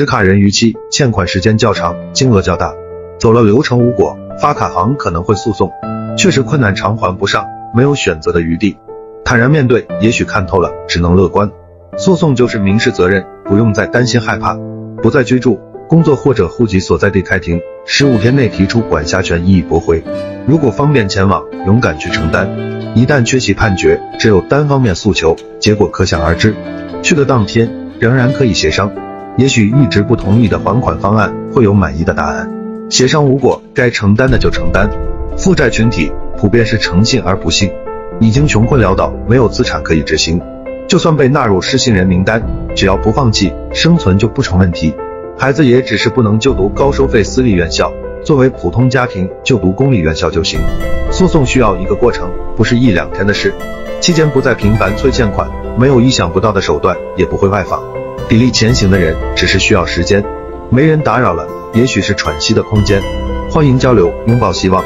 持卡人逾期，欠款时间较长，金额较大，走了流程无果，发卡行可能会诉讼，确实困难偿还不上，没有选择的余地。坦然面对，也许看透了，只能乐观。诉讼就是民事责任，不用再担心害怕，不再居住、工作或者户籍所在地开庭，十五天内提出管辖权异议驳回。如果方便前往，勇敢去承担。一旦缺席判决，只有单方面诉求，结果可想而知。去的当天仍然可以协商，也许一直不同意的还款方案会有满意的答案。协商无果，该承担的就承担。负债群体普遍是诚信而不信，已经穷困潦倒，没有资产可以执行。就算被纳入失信人名单，只要不放弃，生存就不成问题。孩子也只是不能就读高收费私立院校，作为普通家庭就读公立院校就行。诉讼需要一个过程，不是一两天的事。期间不再频繁催欠款，没有意想不到的手段，也不会外访。砥砺前行的人，只是需要时间。没人打扰了，也许是喘息的空间。欢迎交流，拥抱希望。